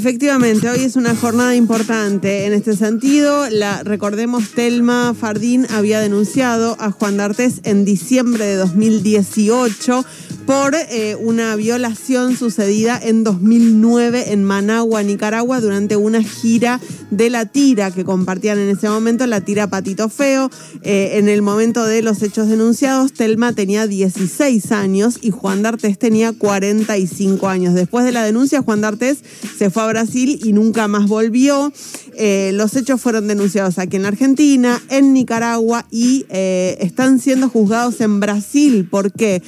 Efectivamente, hoy es una jornada importante en este sentido. La, recordemos, Telma Fardín había denunciado a Juan D'Artés en diciembre de 2018 por eh, una violación sucedida en 2009 en Managua, Nicaragua, durante una gira de la tira que compartían en ese momento, la tira Patito Feo. Eh, en el momento de los hechos denunciados, Telma tenía 16 años y Juan D'Artés tenía 45 años. Después de la denuncia, Juan D'Artés se fue a Brasil y nunca más volvió. Eh, los hechos fueron denunciados aquí en Argentina, en Nicaragua y están siendo juzgados en Brasil. ¿Por qué?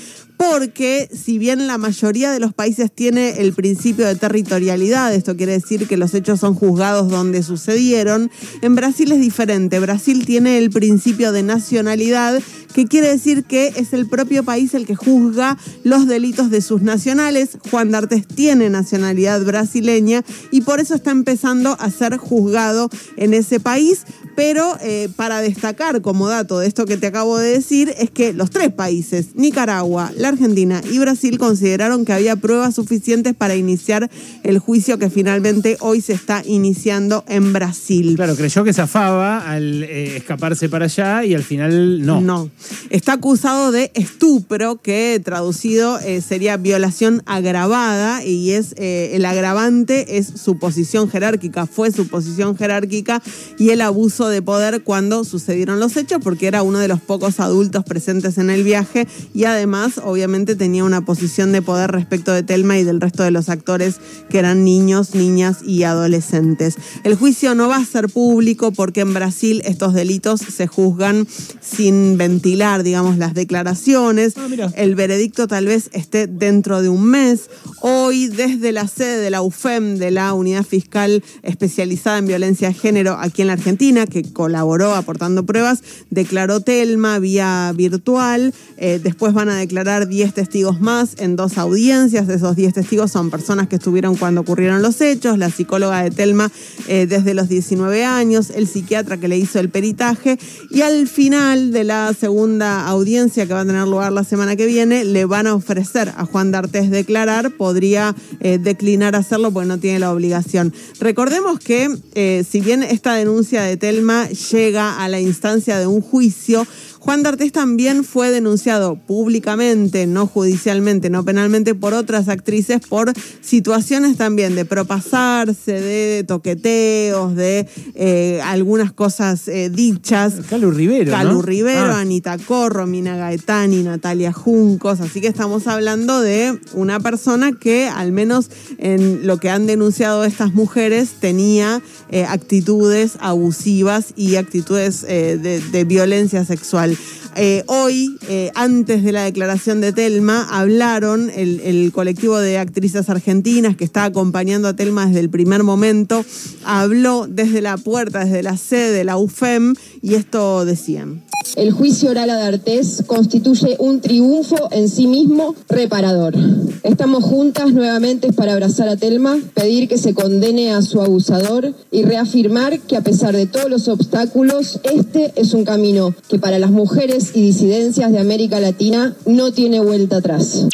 Porque si bien la mayoría de los países tiene el principio de territorialidad, esto quiere decir que los hechos son juzgados donde sucedieron, en Brasil es diferente. Brasil tiene el principio de nacionalidad, que quiere decir que es el propio país el que juzga los delitos de sus nacionales. Juan D'Artes tiene nacionalidad brasileña y por eso está empezando a ser juzgado en ese país. Pero eh, para destacar como dato de esto que te acabo de decir, es que los tres países, Nicaragua, la Argentina y Brasil consideraron que había pruebas suficientes para iniciar el juicio que finalmente hoy se está iniciando en Brasil. Claro, creyó que zafaba al eh, escaparse para allá y al final no. No. Está acusado de estupro, que traducido eh, sería violación agravada y es eh, el agravante es su posición jerárquica, fue su posición jerárquica y el abuso de poder cuando sucedieron los hechos porque era uno de los pocos adultos presentes en el viaje y además obviamente tenía una posición de poder respecto de Telma y del resto de los actores que eran niños, niñas y adolescentes. El juicio no va a ser público porque en Brasil estos delitos se juzgan sin digamos, las declaraciones. Ah. El veredicto tal vez esté dentro de un mes. Hoy, desde la sede de la UFEM, de la Unidad Fiscal Especializada en Violencia de Género aquí en la Argentina, que colaboró aportando pruebas, declaró Telma vía virtual. Eh, después van a declarar 10 testigos más en dos audiencias. Esos 10 testigos son personas que estuvieron cuando ocurrieron los hechos, la psicóloga de Telma eh, desde los 19 años, el psiquiatra que le hizo el peritaje. Y al final de la segunda audiencia que va a tener lugar la semana que viene, le van a ofrecer a Juan D'Artés declarar. Podría eh, declinar hacerlo porque no tiene la obligación. Recordemos que eh, si bien esta denuncia de Telma llega a la instancia de un juicio, Juan D'Artés también fue denunciado públicamente, no judicialmente, no penalmente, por otras actrices por situaciones también de propasarse, de toqueteos, de eh, algunas cosas eh, dichas. Calu Rivero. ¿no? Calu Rivero, Ah, Anita Corro, Mina Gaetani, Natalia Juncos. Así que estamos hablando de una persona que, al menos en lo que han denunciado estas mujeres, tenía eh, actitudes abusivas y actitudes eh, de, de violencia sexual. Eh, hoy, eh, antes de la declaración de Telma, hablaron el, el colectivo de actrices argentinas que está acompañando a Telma desde el primer momento, habló desde la puerta, desde la sede de la UFEM, y esto decían. El juicio oral a D'Artés constituye un triunfo en sí mismo reparador. Estamos juntas nuevamente para abrazar a Telma, pedir que se condene a su abusador y reafirmar que a pesar de todos los obstáculos, este es un camino que para las mujeres y disidencias de América Latina no tiene vuelta atrás.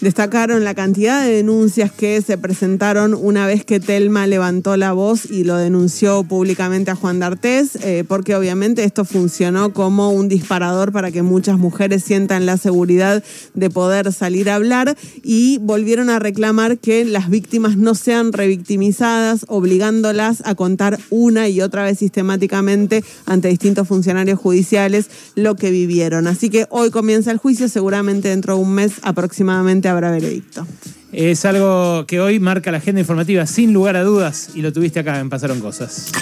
Destacaron la cantidad de denuncias que se presentaron una vez que Telma levantó la voz y lo denunció públicamente a Juan D'Artés, eh, porque obviamente esto funcionó como un disparador para que muchas mujeres sientan la seguridad de poder salir a hablar y volvieron a reclamar que las víctimas no sean revictimizadas, obligándolas a contar una y otra vez sistemáticamente ante distintos funcionarios judiciales lo que vivieron. Así que hoy comienza el juicio, seguramente dentro de un mes aproximadamente habrá veredicto. Es algo que hoy marca la agenda informativa sin lugar a dudas y lo tuviste acá en Pasaron Cosas.